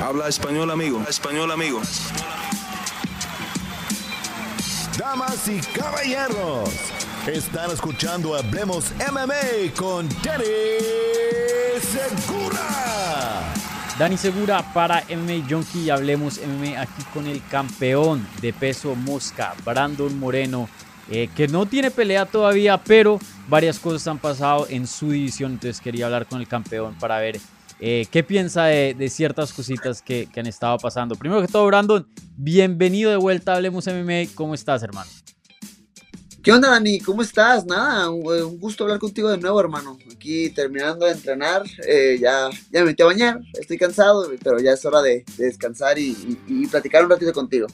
Habla español, amigo. español, amigo. Damas y caballeros, están escuchando Hablemos MMA con Danny Segura. Dani Segura para MMA Junkie y Hablemos MMA aquí con el campeón de peso mosca, Brandon Moreno, eh, que no tiene pelea todavía, pero varias cosas han pasado en su división, entonces quería hablar con el campeón para ver eh, ¿Qué piensa de, ciertas cositas que, han estado pasando? Primero que todo, Brandon, bienvenido de vuelta a Hablemos MMA. ¿Cómo estás, hermano? ¿Qué onda, Dani? ¿Cómo estás? Nada, un, gusto hablar contigo de nuevo, hermano. Aquí terminando de entrenar, eh, ya, ya me metí a bañar, estoy cansado, pero ya es hora de, descansar y, platicar un ratito contigo.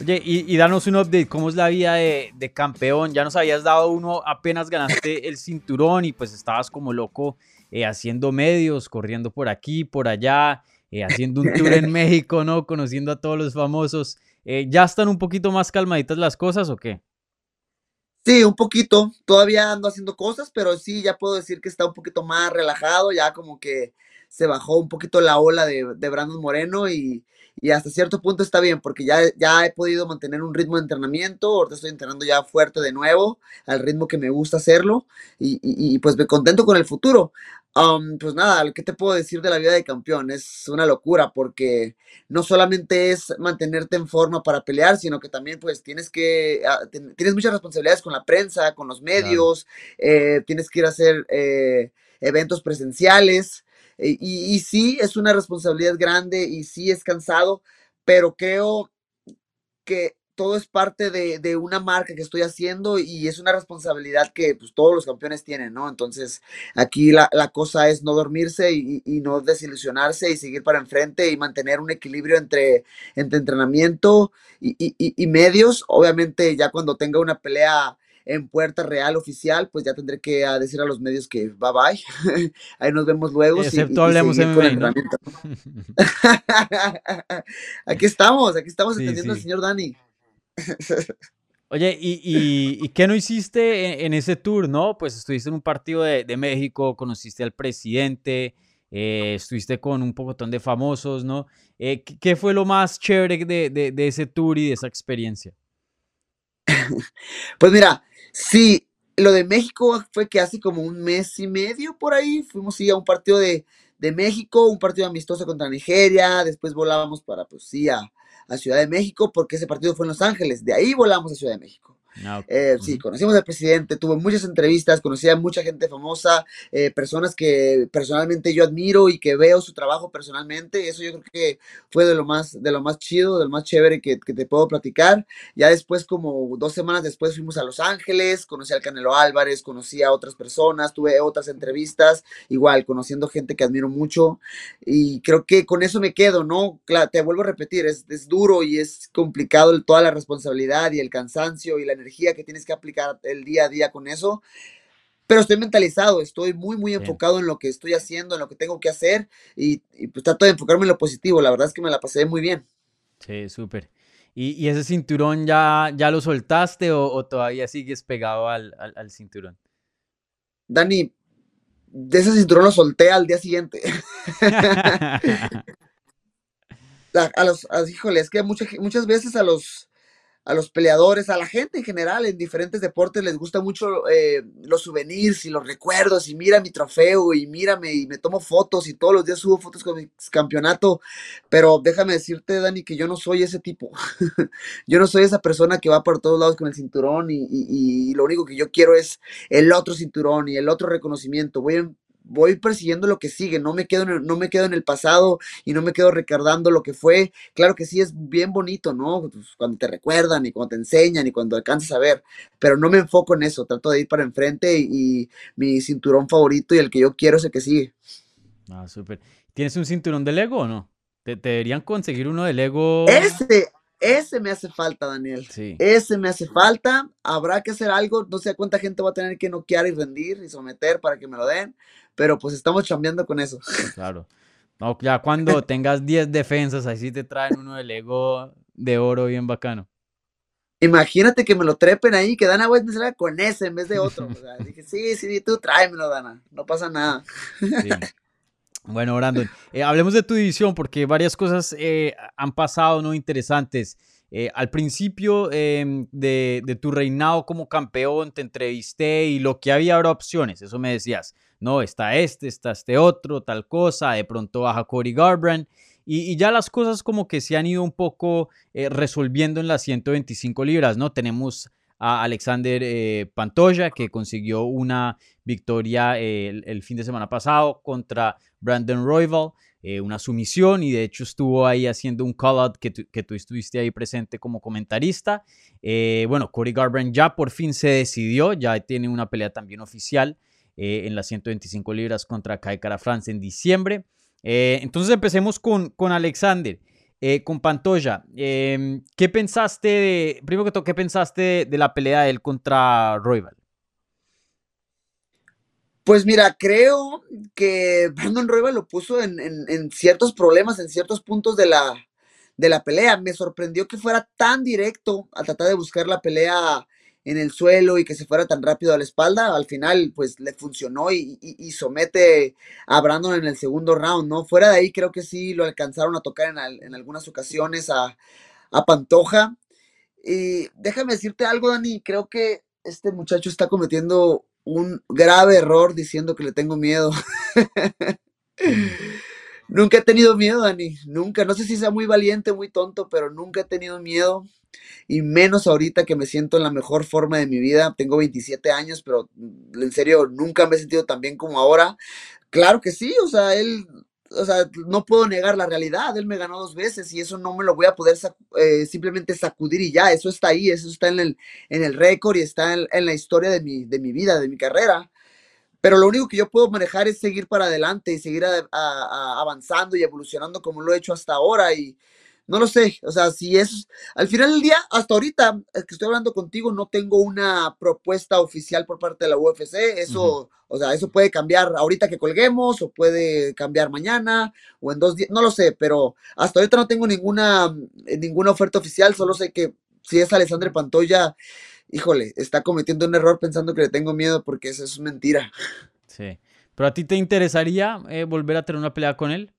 Oye, y, danos un update, ¿cómo es la vida de, de, campeón? Ya nos habías dado uno, apenas ganaste el cinturón y pues estabas como loco eh, haciendo medios, corriendo por aquí, por allá, eh, haciendo un tour en México, ¿no? Conociendo a todos los famosos. Eh, ¿Ya están un poquito más calmaditas las cosas o qué? Sí, un poquito. Todavía ando haciendo cosas, pero sí, ya puedo decir que está un poquito más relajado, ya como que se bajó un poquito la ola de, de Brandon Moreno y, y hasta cierto punto está bien porque ya, ya he podido mantener un ritmo de entrenamiento, ahorita estoy entrenando ya fuerte de nuevo, al ritmo que me gusta hacerlo y, y, pues me contento con el futuro. Um, pues nada, ¿qué te puedo decir de la vida de campeón? Es una locura porque no solamente es mantenerte en forma para pelear, sino que también pues tienes que, ah, tienes muchas responsabilidades con la prensa, con los medios, eh, tienes que ir a hacer eh, eventos presenciales. Eh, y, sí, es una responsabilidad grande y sí es cansado, pero creo que todo es parte de, una marca que estoy haciendo y es una responsabilidad que pues, todos los campeones tienen, ¿no? Entonces, aquí la, cosa es no dormirse y, no desilusionarse y seguir para enfrente y mantener un equilibrio entre, entre entrenamiento y, y medios. Obviamente, ya cuando tenga una pelea en puerta real oficial, pues ya tendré que ah, decir a los medios que bye bye. Ahí nos vemos luego. Excepto hablemos en aquí estamos, aquí estamos entendiendo al señor Dani. Oye, ¿y, qué no hiciste en, ese tour, no? Pues estuviste en un partido de, México, conociste al presidente, eh, estuviste con un pocotón de famosos, ¿no? Eh, ¿qué, fue lo más chévere de, de ese tour y de esa experiencia? pues mira, Sí, lo de México fue que hace como un mes y medio por ahí fuimos a un partido de, México, un partido amistoso contra Nigeria, después volábamos para, pues sí, a, a Ciudad de México, porque ese partido fue en Los Ángeles, de ahí volamos a Ciudad de México. Ah, eh, sí, conocimos al presidente, tuve muchas entrevistas, conocí a mucha gente famosa, eh, personas que personalmente yo admiro y que veo su trabajo personalmente. Eso yo creo que fue de lo más, de lo más chido, de lo más chévere que, te puedo platicar. Ya después, como dos semanas después, fuimos a Los Ángeles, conocí al Canelo Álvarez, conocí a otras personas, tuve otras entrevistas, igual, conociendo gente que admiro mucho. Y creo que con eso me quedo, ¿no? Te vuelvo a repetir, es, es duro y es complicado toda la responsabilidad y el cansancio y la energía que tienes que aplicar el día a día con eso. Pero estoy mentalizado, estoy muy, muy enfocado en lo que estoy haciendo, en lo que tengo que hacer y, pues trato de enfocarme en lo positivo. La verdad es que me la pasé muy bien. Sí, súper. ¿Y, ese cinturón ya, ya lo soltaste o, todavía sigues pegado al, cinturón? Dani, de ese cinturón lo solté al día siguiente. a, los, híjole, es que muchas, muchas veces a los, a los peleadores, a la gente en general en diferentes deportes les gusta mucho eh, los souvenirs y los recuerdos y mira mi trofeo y mírame y me tomo fotos y todos los días subo fotos con mi campeonato, pero déjame decirte Dani que yo no soy ese tipo, yo no soy esa persona que va por todos lados con el cinturón y, y, lo único que yo quiero es el otro cinturón y el otro reconocimiento, voy en voy persiguiendo lo que sigue, no me quedo en el, no me quedo en el pasado y no me quedo recordando lo que fue. Claro que sí es bien bonito, ¿no? Pues, cuando te recuerdan y cuando te enseñan y cuando alcanzas a ver, pero no me enfoco en eso, trato de ir para enfrente y, mi cinturón favorito y el que yo quiero es el que sigue. Ah, súper. ¿Tienes un cinturón de Lego o no? ¿Te, deberían conseguir uno de Lego? Ese, ese me hace falta, Daniel. Sí. Ese me hace falta. Habrá que hacer algo. No sé cuánta gente va a tener que noquear y rendir y someter para que me lo den pero pues estamos chambeando con eso. Claro. No, ya cuando tengas 10 defensas, así te traen uno de Lego de oro bien bacano. Imagínate que me lo trepen ahí, que Dana White me con ese en vez de otro. dije, sí, sí, tú tráemelo, Dana, no pasa nada. Bueno, Brandon, eh, hablemos de tu división porque varias cosas eh, han pasado, ¿no? Interesantes. Eh, al principio em, de, de, tu reinado como campeón te entrevisté y lo que había ahora opciones, eso me decías, no, está este, está este otro, tal cosa, de pronto baja Cody Garbrandt y, ya las cosas como que se han ido un poco resolviendo en las 125 libras, ¿no? Tenemos a Alexander eh, que consiguió una victoria el, el, fin de semana pasado contra Brandon Royval, eh, una sumisión, y de hecho estuvo ahí haciendo un call-out que, que, tú estuviste ahí presente como comentarista. Eh, bueno, Cody Garbrandt ya por fin se decidió, ya tiene una pelea también oficial en las 125 libras contra Kai Kara France en diciembre. entonces empecemos con, con Alexander. Eh, con Pantoya, eh, ¿qué pensaste de, primero que todo, qué pensaste de, de la pelea de él contra Royval? Pues mira, creo que Brandon Royval lo puso en, en, en, ciertos problemas, en ciertos puntos de la, de la pelea. Me sorprendió que fuera tan directo a tratar de buscar la pelea en el suelo y que se fuera tan rápido a la espalda, al final pues le funcionó y, y, y, somete a Brandon en el segundo round, ¿no? Fuera de ahí creo que sí lo alcanzaron a tocar en, al, en algunas ocasiones a, a, Pantoja. Y déjame decirte algo, Dani, creo que este muchacho está cometiendo un grave error diciendo que le tengo miedo. nunca he tenido miedo, Dani, nunca. No sé si sea muy valiente, muy tonto, pero nunca he tenido miedo y menos ahorita que me siento en la mejor forma de mi vida. Tengo 27 años, pero mm, en serio nunca me he sentido tan bien como ahora. Claro que sí, o sea, él, o sea, no puedo negar la realidad, él me ganó dos veces y eso no me lo voy a poder sac eh, simplemente sacudir y ya, eso está ahí, eso está en el, en el récord y está en, en la historia de mi, de mi vida, de mi carrera. Pero lo único que yo puedo manejar es seguir para adelante y seguir a, a, a avanzando y evolucionando como lo he hecho hasta ahora y, no lo sé, o sea, si es, al final del día, hasta ahorita que estoy hablando contigo, no tengo una propuesta oficial por parte de la UFC, eso, uh -huh. o sea, eso puede cambiar ahorita que colguemos, o puede cambiar mañana, o en dos días, no lo sé, pero hasta ahorita no tengo ninguna, ninguna oferta oficial, solo sé que si es Alessandro Pantoya, híjole, está cometiendo un error pensando que le tengo miedo, porque eso es mentira. Sí, pero a ti te interesaría eh, volver a tener una pelea con él?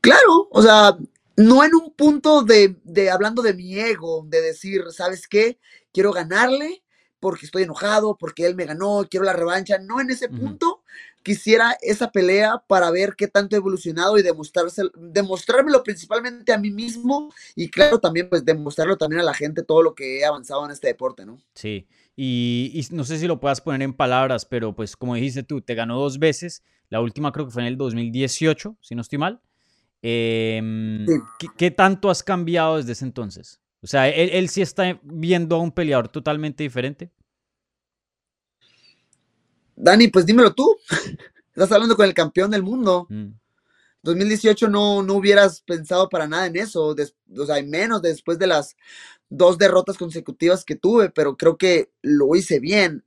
Claro, o sea, no en un punto de, de, hablando de mi ego, de decir, ¿sabes qué? Quiero ganarle porque estoy enojado, porque él me ganó, quiero la revancha. No en ese uh -huh. punto. Quisiera esa pelea para ver qué tanto he evolucionado y demostrármelo principalmente a mí mismo y claro, también pues demostrarlo también a la gente todo lo que he avanzado en este deporte, ¿no? Sí, y, y no sé si lo puedas poner en palabras, pero pues como dijiste tú, te ganó dos veces, la última creo que fue en el 2018, si no estoy mal. Eh, sí. ¿qué, ¿qué, tanto has cambiado desde ese entonces? O sea, él, él, sí está viendo a un peleador totalmente diferente. Dani, pues dímelo tú. Estás hablando con el campeón del mundo. Mm. 2018 no, no hubieras pensado para nada en eso, des, o sea, menos después de las dos derrotas consecutivas que tuve, pero creo que lo hice bien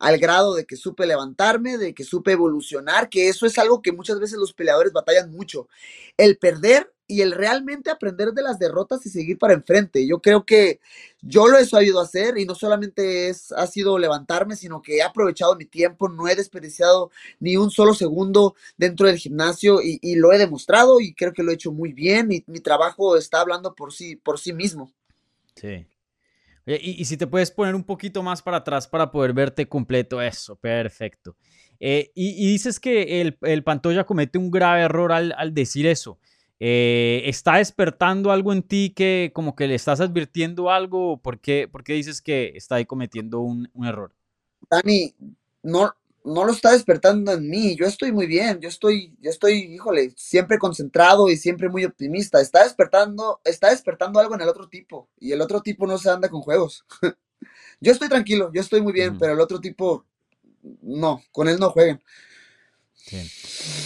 al grado de que supe levantarme, de que supe evolucionar, que eso es algo que muchas veces los peleadores batallan mucho. El perder y el realmente aprender de las derrotas y seguir para enfrente. Yo creo que yo lo he sabido hacer y no solamente es, ha sido levantarme, sino que he aprovechado mi tiempo, no he desperdiciado ni un solo segundo dentro del gimnasio y, lo he demostrado y creo que lo he hecho muy bien y mi trabajo está hablando por sí, por sí mismo. Sí. Y, y, si te puedes poner un poquito más para atrás para poder verte completo, eso, perfecto. Eh, y, y, dices que el, el, Pantoya comete un grave error al, al decir eso. Eh, ¿Está despertando algo en ti que como que le estás advirtiendo algo? ¿Por qué, por qué dices que está ahí cometiendo un, un, error? Dani, no, no lo está despertando en mí. Yo estoy muy bien. Yo estoy, yo estoy, híjole, siempre concentrado y siempre muy optimista. Está despertando, está despertando algo en el otro tipo. Y el otro tipo no se anda con juegos. yo estoy tranquilo, yo estoy muy bien, mm. pero el otro tipo, no, con él no jueguen.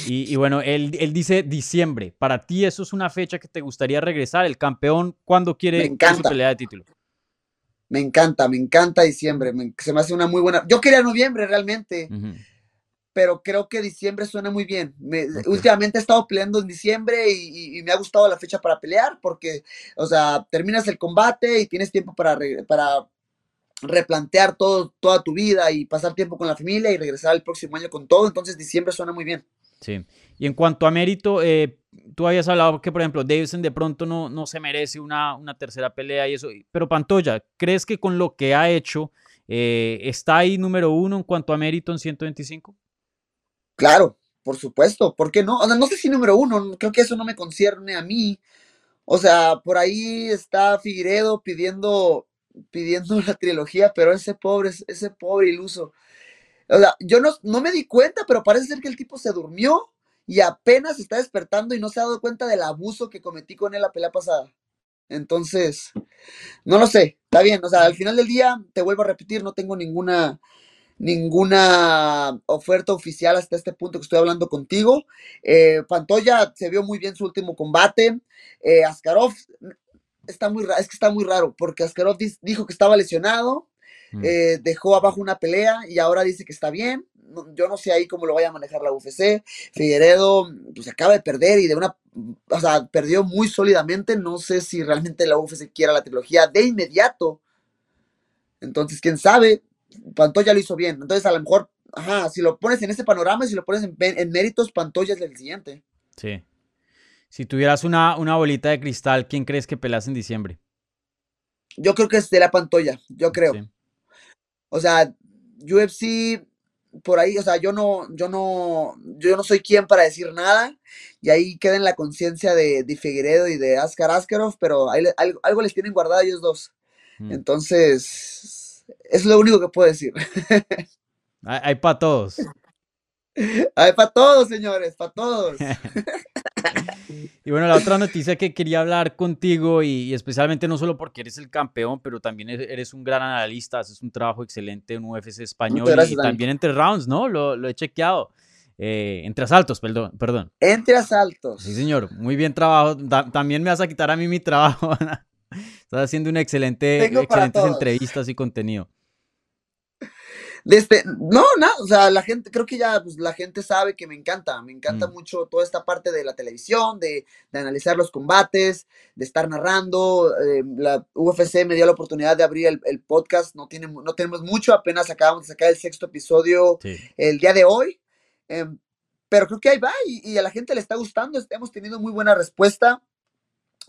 Y, y, bueno, él, él, dice diciembre. ¿Para ti eso es una fecha que te gustaría regresar? ¿El campeón cuándo quiere su pelea de título? Me encanta, me encanta diciembre. Me, se me hace una muy buena. Yo quería noviembre realmente, uh -huh. pero creo que diciembre suena muy bien. Me, okay. Últimamente he estado peleando en diciembre y, y, y, me ha gustado la fecha para pelear porque, o sea, terminas el combate y tienes tiempo para, para replantear todo, toda tu vida y pasar tiempo con la familia y regresar el próximo año con todo. Entonces, diciembre suena muy bien. Sí. Y en cuanto a mérito, eh, tú habías hablado que, por ejemplo, Davidson de pronto no, no se merece una, una tercera pelea y eso. Pero Pantoya, ¿crees que con lo que ha hecho eh, está ahí número uno en cuanto a mérito en 125? Claro, por supuesto. ¿Por qué no? O sea, no sé si número uno, creo que eso no me concierne a mí. O sea, por ahí está Figueredo pidiendo, pidiendo la trilogía, pero ese pobre, ese pobre iluso. O sea, yo no, no me di cuenta, pero parece ser que el tipo se durmió y apenas está despertando y no se ha dado cuenta del abuso que cometí con él la pelea pasada. Entonces, no lo sé, está bien, o sea, al final del día, te vuelvo a repetir, no tengo ninguna, ninguna oferta oficial hasta este punto que estoy hablando contigo. Eh, Pantoya se vio muy bien su último combate. Eh, Askarov está muy es que está muy raro, porque Askarov dijo que estaba lesionado, mm. eh, dejó abajo una pelea y ahora dice que está bien yo no sé ahí cómo lo vaya a manejar la UFC. Figueredo, pues acaba de perder y de una, o sea, perdió muy sólidamente. No sé si realmente la UFC quiera la trilogía de inmediato. Entonces, quién sabe. Pantoya lo hizo bien. Entonces, a lo mejor, ajá, si lo pones en ese panorama, si lo pones en, en méritos, Pantoya es el siguiente. Sí. Si tuvieras una, una bolita de cristal, ¿quién crees que pelas en diciembre? Yo creo que es de la Pantoya, yo creo. O sea, UFC por ahí, o sea, yo no, yo no, yo no soy quien para decir nada, y ahí queda en la conciencia de, de, Figueredo y de Askar Askarov, pero algo, les tienen guardado ellos dos. Mm. Entonces, es lo único que puedo decir. hay, hay para todos. Hay para todos, señores, para todos. y bueno, la otra noticia que quería hablar contigo y, especialmente no solo porque eres el campeón, pero también eres un gran analista, haces un trabajo excelente en UFC español y, también entre rounds, ¿no? Lo, he chequeado. Eh, entre asaltos, perdón, perdón. Entre asaltos. Sí, señor, muy bien trabajo. también me vas a quitar a mí mi trabajo. Estás haciendo una excelente, excelentes entrevistas y contenido. Este, no, no, o sea, la gente, creo que ya pues, la gente sabe que me encanta, me encanta mm. mucho toda esta parte de la televisión, de, analizar los combates, de estar narrando. Eh, la UFC me dio la oportunidad de abrir el, podcast, no, tiene, no tenemos mucho, apenas acabamos de sacar el sexto episodio el día de hoy. Em, pero creo que ahí va y, y, a la gente le está gustando, hemos tenido muy buena respuesta.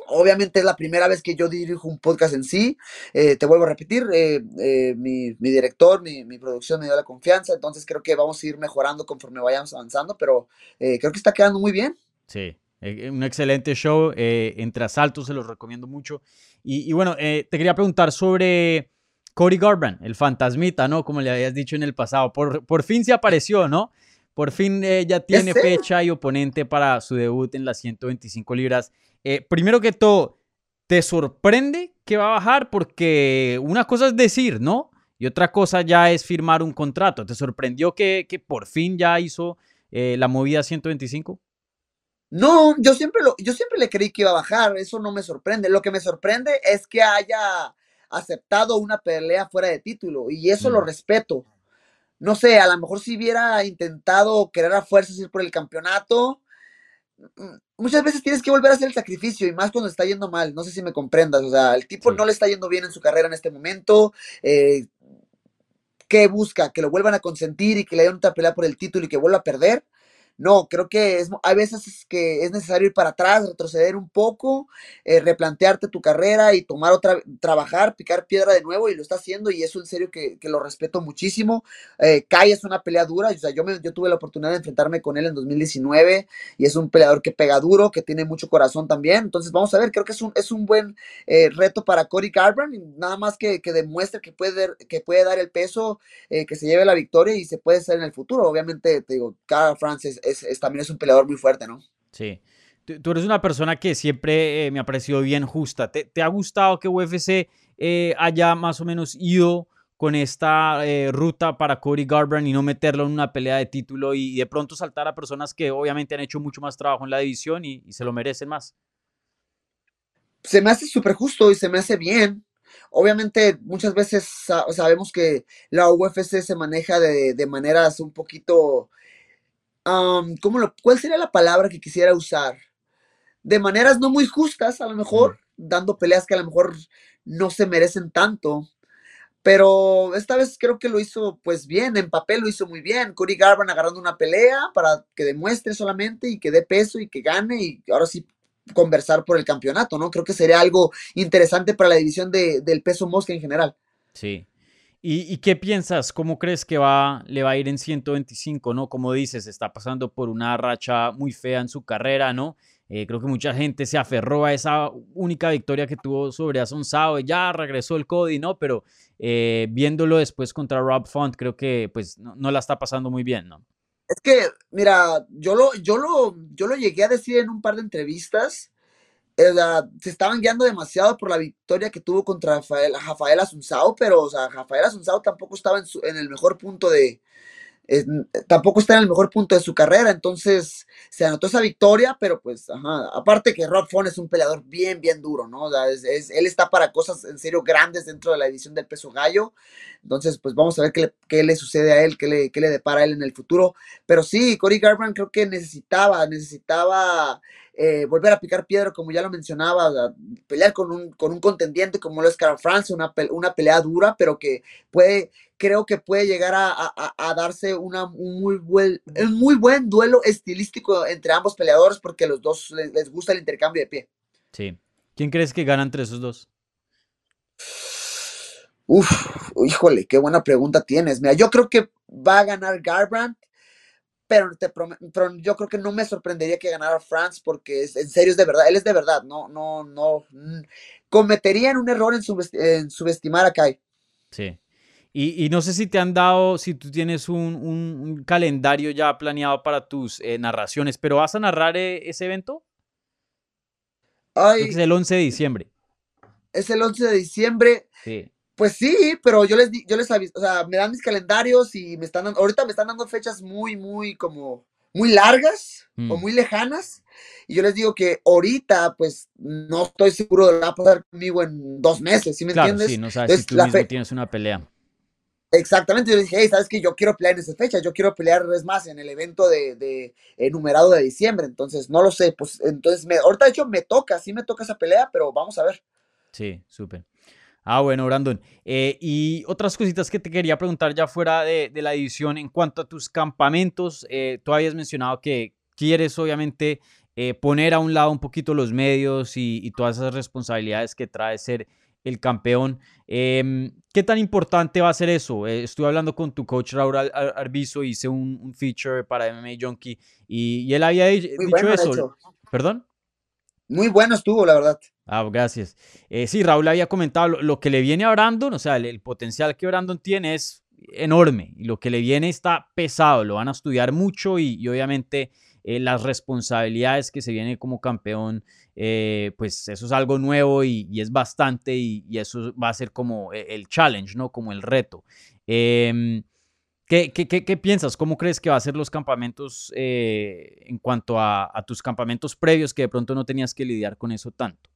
Obviamente es la primera vez que yo dirijo un podcast en sí. Eh, te vuelvo a repetir, eh, eh, mi, director, mi, producción me dio la confianza, entonces creo que vamos a ir mejorando conforme vayamos avanzando, pero creo que está quedando muy bien. Sí, un excelente show. entre asaltos se los recomiendo mucho. Y, bueno, te quería preguntar sobre Cody Garbrandt, el fantasmita, ¿no? Como le habías dicho en el pasado. Por, por fin se apareció, ¿no? Por fin ya tiene fecha y oponente para su debut en las 125 libras. Eh, primero que todo, ¿te sorprende que va a bajar? Porque una cosa es decir, ¿no? Y otra cosa ya es firmar un contrato. ¿Te sorprendió que, por fin ya hizo eh, la movida 125? No, yo siempre, lo, yo siempre le creí que iba a bajar, eso no me sorprende. Lo que me sorprende es que haya aceptado una pelea fuera de título y eso lo respeto. No sé, a lo mejor si hubiera intentado querer a fuerzas ir por el campeonato, Mm, muchas veces tienes que volver a hacer el sacrificio y más cuando está yendo mal. No sé si me comprendas. O sea, el tipo no le está yendo bien en su carrera en este momento. Eh, ¿Qué busca? Que lo vuelvan a consentir y que le den otra pelea por el título y que vuelva a perder. No, creo que es, hay veces que es necesario ir para atrás, retroceder un poco, eh, replantearte tu carrera y tomar otra, trabajar, picar piedra de nuevo y lo está haciendo y eso en serio que, lo respeto muchísimo. Eh, Kai es una pelea dura, o sea, yo, me, yo tuve la oportunidad de enfrentarme con él en 2019 y es un peleador que pega duro, que tiene mucho corazón también, entonces vamos a ver, creo que es un, es un buen eh, reto para Cody Garbrandt, nada más que, que demuestre que puede, que puede dar el peso, eh, que se lleve la victoria y se puede ser en el futuro, obviamente, te digo, Cara Francis es, también es un peleador muy fuerte, ¿no? Sí. Tú, eres una persona que siempre eh, me ha parecido bien justa. ¿Te, ha gustado que UFC eh, haya más o menos ido con esta eh, ruta para Cody Garbrandt y no meterlo en una pelea de título y, de pronto saltar a personas que obviamente han hecho mucho más trabajo en la división y, se lo merecen más? Se me hace súper justo y se me hace bien. Obviamente muchas veces sabemos que la UFC se maneja de, de maneras un poquito ¿cómo lo, ¿cuál sería la palabra que quisiera usar? De maneras no muy justas, a lo mejor, dando peleas que a lo mejor no se merecen tanto. pero esta vez creo que lo hizo pues bien, en papel lo hizo muy bien. Cody Garbrandt agarrando una pelea para que demuestre solamente y que dé peso y que gane y ahora sí conversar por el campeonato, ¿no? Creo que sería algo interesante para la división de, del peso mosca en general. Sí. ¿Y, ¿Y, qué piensas? ¿Cómo crees que va, le va a ir en 125, no? Como dices, está pasando por una racha muy fea en su carrera, ¿no? Eh, creo que mucha gente se aferró a esa única victoria que tuvo sobre Asonsao. Ya regresó el Cody, ¿no? Pero eh, viéndolo después contra Rob Font, creo que pues no, no, la está pasando muy bien, ¿no? Es que, mira, yo lo, yo lo, yo lo llegué a decir en un par de entrevistas. Eh, se estaban guiando demasiado por la victoria que tuvo contra Rafael, Rafael Asunsao, pero, o sea, Rafael Asunsao tampoco estaba en, su, en el mejor punto de, tampoco está en el mejor punto de su carrera, entonces se anotó esa victoria, pero pues, ajá, aparte que Rob Font es un peleador bien, bien duro, ¿no? O sea, es, él está para cosas en serio grandes dentro de la división del peso gallo, entonces pues vamos a ver qué le, qué le sucede a él, qué le, qué le depara a él en el futuro, pero sí, Cory Garbrandt creo que necesitaba, necesitaba eh, volver a picar piedra, como ya lo mencionaba, pelear con un, con un contendiente como lo es Carl France, una, una pelea dura, pero que puede, creo que puede llegar a, a, a darse una, un, muy buen, un muy buen duelo estilístico entre ambos peleadores, porque a los dos les, les gusta el intercambio de pie. Sí. ¿Quién crees que gana entre esos dos? Uf, híjole, qué buena pregunta tienes. Mira, yo creo que va a ganar Garbrandt, pero, te pero yo creo que no me sorprendería que ganara France porque es, en serio es de verdad, él es de verdad, no, no, no, cometerían un error en, subestimar, en subestimar a Kai. Sí. Y, y, no sé si te han dado, si tú tienes un, un, un calendario ya planeado para tus eh, narraciones, pero ¿vas a narrar eh, ese evento? Ay, es el 11 de diciembre. Es el 11 de diciembre. Sí. Pues sí, pero yo les, yo les aviso, o sea, me dan mis calendarios y me están dando, ahorita me están dando fechas muy, muy como, muy largas mm. o muy lejanas. Y yo les digo que ahorita, pues, no estoy seguro de lo que va a pasar conmigo en dos meses, ¿sí me claro, entiendes? Sí, no sabes Entonces, si tú mismo tienes una pelea. Exactamente, yo les dije, hey, sabes que yo quiero pelear en esa fecha, yo quiero pelear, es más, en el evento de, de enumerado de diciembre, entonces no lo sé, pues entonces, me, ahorita de hecho me toca, sí me toca esa pelea, pero vamos a ver. Sí, súper. Ah, bueno, Brandon. Eh, y otras cositas que te quería preguntar ya fuera de, de la edición en cuanto a tus campamentos. Eh, tú habías mencionado que quieres obviamente eh, poner a un lado un poquito los medios y, y, todas esas responsabilidades que trae ser el campeón. Eh, ¿Qué tan importante va a ser eso? Estuve hablando con tu coach Raúl Ar Arbizo, hice un, un, feature para MMA Junkie y, y él había dicho bueno, eso. Hecho. ¿Perdón? Muy bueno estuvo, la verdad. Ah, gracias. Eh, sí, Raúl había comentado lo, que le viene a Brandon, o sea, el, potencial que Brandon tiene es enorme y lo que le viene está pesado, lo van a estudiar mucho y, obviamente eh, las responsabilidades que se viene como campeón, eh, pues eso es algo nuevo y, es bastante y, y, eso va a ser como el challenge, ¿no? Como el reto. ¿Qué, qué, qué, ¿Qué, piensas? ¿Cómo crees que va a ser los campamentos eh, en cuanto a, tus campamentos previos que de pronto no tenías que lidiar con eso tanto?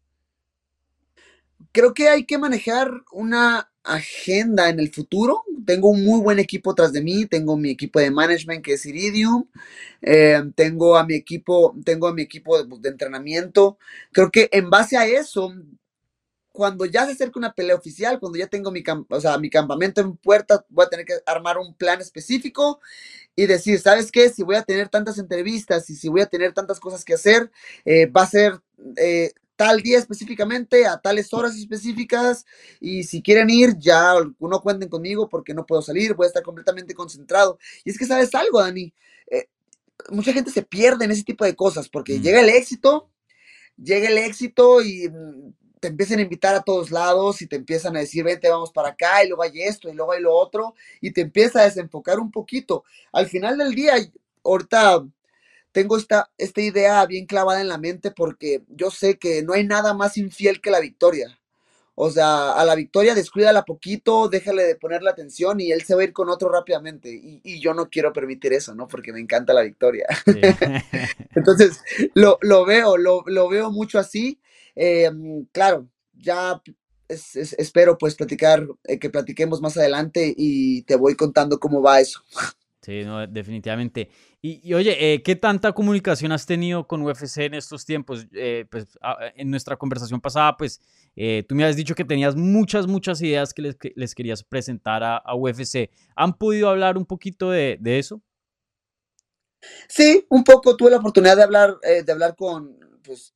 Creo que hay que manejar una agenda en el futuro. Tengo un muy buen equipo tras de mí. Tengo mi equipo de management que es Iridium. Eh, tengo a mi equipo, tengo a mi equipo de, de entrenamiento. Creo que en base a eso cuando ya se acerque una pelea oficial, cuando ya tengo mi, o sea, mi campamento en puerta, voy a tener que armar un plan específico y decir, ¿sabes qué? Si voy a tener tantas entrevistas y si voy a tener tantas cosas que hacer, eh, va a ser eh, tal día específicamente, a tales horas específicas, y si quieren ir, ya no cuenten conmigo porque no puedo salir, voy a estar completamente concentrado. Y es que, ¿sabes algo, Dani? Eh, mucha gente se pierde en ese tipo de cosas porque mm. llega el éxito, llega el éxito y te empiezan a invitar a todos lados y te empiezan a decir, vente, vamos para acá, y luego hay esto, y luego hay lo otro, y te empieza a desenfocar un poquito. Al final del día, ahorita tengo esta, esta idea bien clavada en la mente porque yo sé que no hay nada más infiel que la victoria. O sea, a la victoria descuídala poquito, déjale de ponerle atención y él se va a ir con otro rápidamente. Y, y yo no quiero permitir eso, ¿no? Porque me encanta la victoria. Sí. Entonces, lo, lo veo, lo, lo, veo mucho así. Eh, claro, ya es, es, espero pues platicar, eh, que platiquemos más adelante y te voy contando cómo va eso. Sí, no, definitivamente. Y, oye, eh, ¿qué tanta comunicación has tenido con UFC en estos tiempos? Eh, pues en nuestra conversación pasada, pues eh, tú me has dicho que tenías muchas, muchas ideas que les, querías presentar a, UFC. ¿Han podido hablar un poquito de, de, eso? Sí, un poco. Tuve la oportunidad de hablar, de hablar con, pues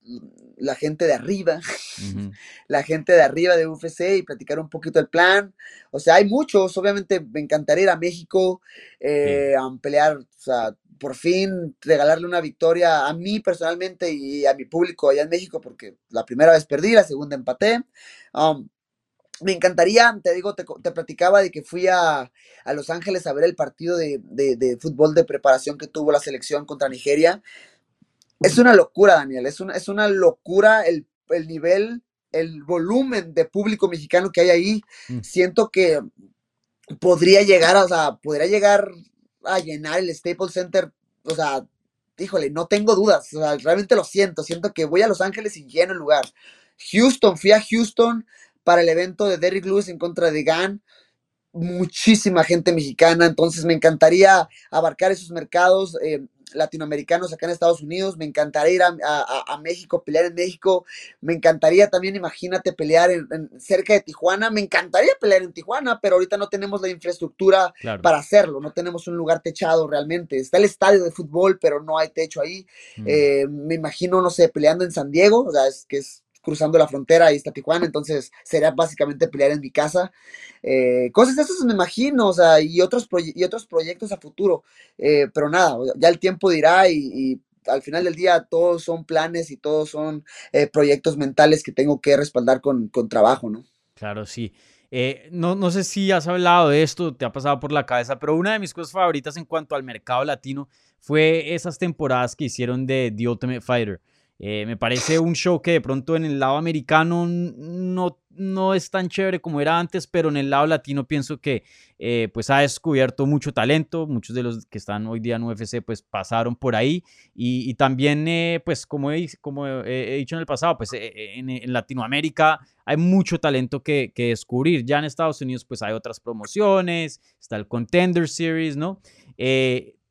la gente de arriba, la gente de arriba de UFC y platicar un poquito el plan. O sea, hay muchos, obviamente me encantaría ir a México eh, a pelear, o sea, por fin regalarle una victoria a mí personalmente y a mi público allá en México, porque la primera vez perdí, la segunda empaté. Um, me encantaría, te digo, te, platicaba de que fui a, Los Ángeles a ver el partido de, de, fútbol de preparación que tuvo la selección contra Nigeria es una locura, Daniel, es una, es una locura el, nivel, el volumen de público mexicano que hay ahí. Mm. Siento que podría llegar, o sea, podría llegar a llenar el Staples Center, o sea, híjole, no tengo dudas, o sea, realmente lo siento, siento que voy a Los Ángeles y lleno el lugar. Houston, fui a Houston para el evento de Derrick Lewis en contra de Gan, muchísima gente mexicana, entonces me encantaría abarcar esos mercados. Eh, latinoamericanos acá en Estados Unidos, me encantaría ir a, México, pelear en México, me encantaría también, imagínate, pelear en, cerca de Tijuana, me encantaría pelear en Tijuana, pero ahorita no tenemos la infraestructura para hacerlo, no tenemos un lugar techado realmente, está el estadio de fútbol, pero no hay techo ahí, mm. eh, me imagino, no sé, peleando en San Diego, o sea, es que es cruzando la frontera, ahí está Tijuana, entonces sería básicamente pelear en mi casa. Eh, cosas de esas me imagino, o sea, y otros, y otros proyectos a futuro, eh, pero nada, ya el tiempo dirá y, al final del día todos son planes y todos son eh, proyectos mentales que tengo que respaldar con, con trabajo, ¿no? Claro, sí. no, no sé si has hablado de esto, te ha pasado por la cabeza, pero una de mis cosas favoritas en cuanto al mercado latino fue esas temporadas que hicieron de The Ultimate Fighter. Eh, me parece un show que de pronto en el lado americano no, no es tan chévere como era antes, pero en el lado latino pienso que eh, pues ha descubierto mucho talento. Muchos de los que están hoy día en UFC pues pasaron por ahí y, también eh, pues como he, como he dicho en el pasado, pues en, Latinoamérica hay mucho talento que, que, descubrir. Ya en Estados Unidos pues hay otras promociones, está el Contender Series, ¿no?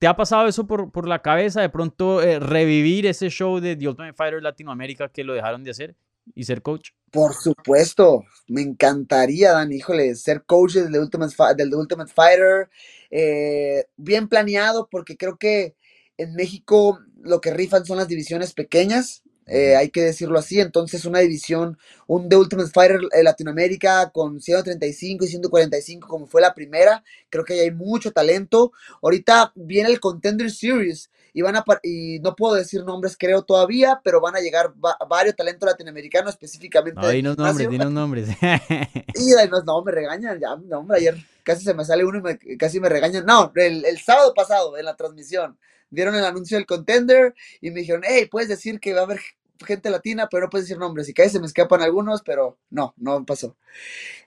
¿Te ha pasado eso por, por la cabeza de pronto eh, revivir ese show de The Ultimate Fighter Latinoamérica que lo dejaron de hacer y ser coach? Por supuesto, me encantaría, Dan, híjole, ser coach del Ultimate, del Ultimate Fighter, eh, bien planeado, porque creo que en México lo que rifan son las divisiones pequeñas, eh, hay que decirlo así. Entonces, una división, un The Ultimate Fighter eh, Latinoamérica con 135 y 145, como fue la primera. Creo que hay mucho talento. Ahorita viene el Contender Series y van a y no puedo decir nombres, creo todavía, pero van a llegar varios talentos latinoamericanos específicamente. No, dinos nombres, dinos nombres. y no, no, me regañan, ya, no, hombre, ayer casi se me sale uno y casi me regañan. No, el, el sábado pasado en la transmisión dieron el anuncio del contender y me dijeron, hey, puedes decir que va a haber gente latina, pero no puedes decir nombres. Y que se me escapan algunos, pero no, no pasó.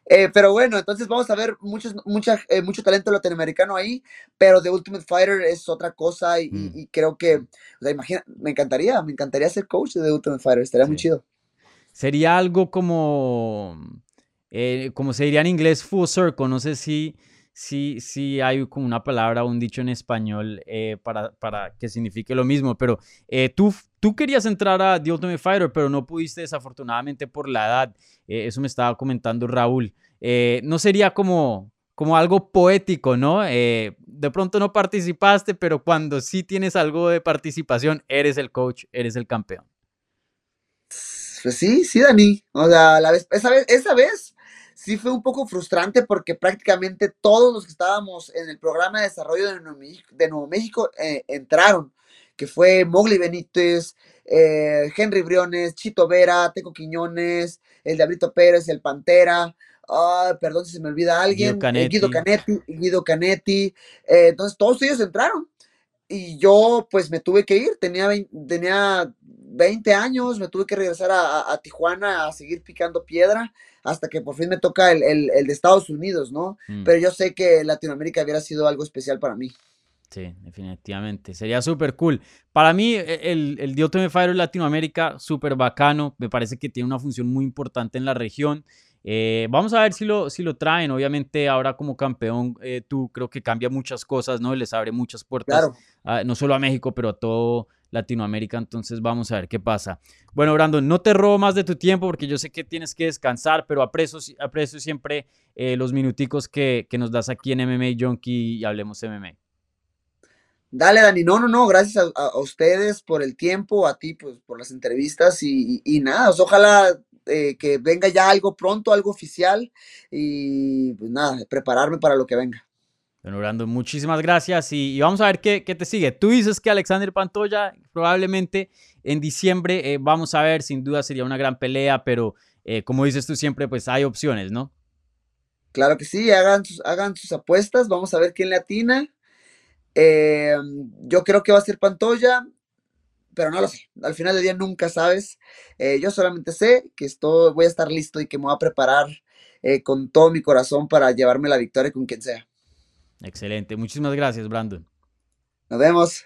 Eh, pero bueno, entonces vamos a ver muchos, mucha, eh, mucho talento latinoamericano ahí, pero The Ultimate Fighter es otra cosa y, mm. creo que, o sea, imagina, me encantaría, me encantaría ser coach de The Ultimate Fighter, estaría muy chido. Sería algo como, eh, como se diría en inglés, full circle, no sé si sí, sí hay como una palabra o un dicho en español eh, para, para, que signifique lo mismo, pero eh, tú, tú querías entrar a The Ultimate Fighter, pero no pudiste desafortunadamente por la edad. Eh, eso me estaba comentando Raúl. no sería como, como algo poético, ¿no? de pronto no participaste, pero cuando sí tienes algo de participación, eres el coach, eres el campeón. Pues sí, sí, Dani. O sea, la vez, esa vez, esa vez sí fue un poco frustrante porque prácticamente todos los que estábamos en el programa de desarrollo de Nuevo México, eh, entraron, que fue Mowgli Benítez, eh, Henry Briones, Chito Vera, Teco Quiñones, el Dabrito Pérez, el Pantera, perdón si se me olvida alguien, eh, Guido Canetti, Guido Canetti, entonces todos ellos entraron y yo pues me tuve que ir, tenía, tenía 20 años, me tuve que regresar a, Tijuana a seguir picando piedra hasta que por fin me toca el, de Estados Unidos, ¿no? Mm. Pero yo sé que Latinoamérica hubiera sido algo especial para mí. Sí, definitivamente. Sería súper cool. Para mí, e, el, el The Fighter Latinoamérica, súper bacano. Me parece que tiene una función muy importante en la región. Eh, vamos a ver si lo, si lo traen. Obviamente, ahora como campeón, eh, tú creo que cambia muchas cosas, ¿no? Les abre muchas puertas, no solo a México, pero a todo Latinoamérica. Entonces, vamos a ver qué pasa. Bueno, Brandon, no te robo más de tu tiempo porque yo sé que tienes que descansar, pero aprecio, aprecio siempre eh, los minuticos que, que, nos das aquí en MMA Junkie y Hablemos MMA. Dale, Dani. No, no, no. Gracias a, ustedes por el tiempo, a ti pues, por las entrevistas y, y, nada. ojalá eh, que venga ya algo pronto, algo oficial y pues nada, prepararme para lo que venga. Bueno, Brando, muchísimas gracias y, vamos a ver qué, qué, te sigue. Tú dices que Alexander Pantoya probablemente en diciembre, eh, vamos a ver, sin duda sería una gran pelea, pero eh, como dices tú siempre, pues hay opciones, ¿no? Claro que sí, hagan sus, hagan sus apuestas, vamos a ver quién le atina. yo creo que va a ser Pantoya, pero no lo sé. Al final del día nunca sabes. Eh, yo solamente sé que estoy, voy a estar listo y que me voy a preparar eh, con todo mi corazón para llevarme la victoria con quien sea. Excelente. Muchísimas gracias, Brandon. Nos vemos.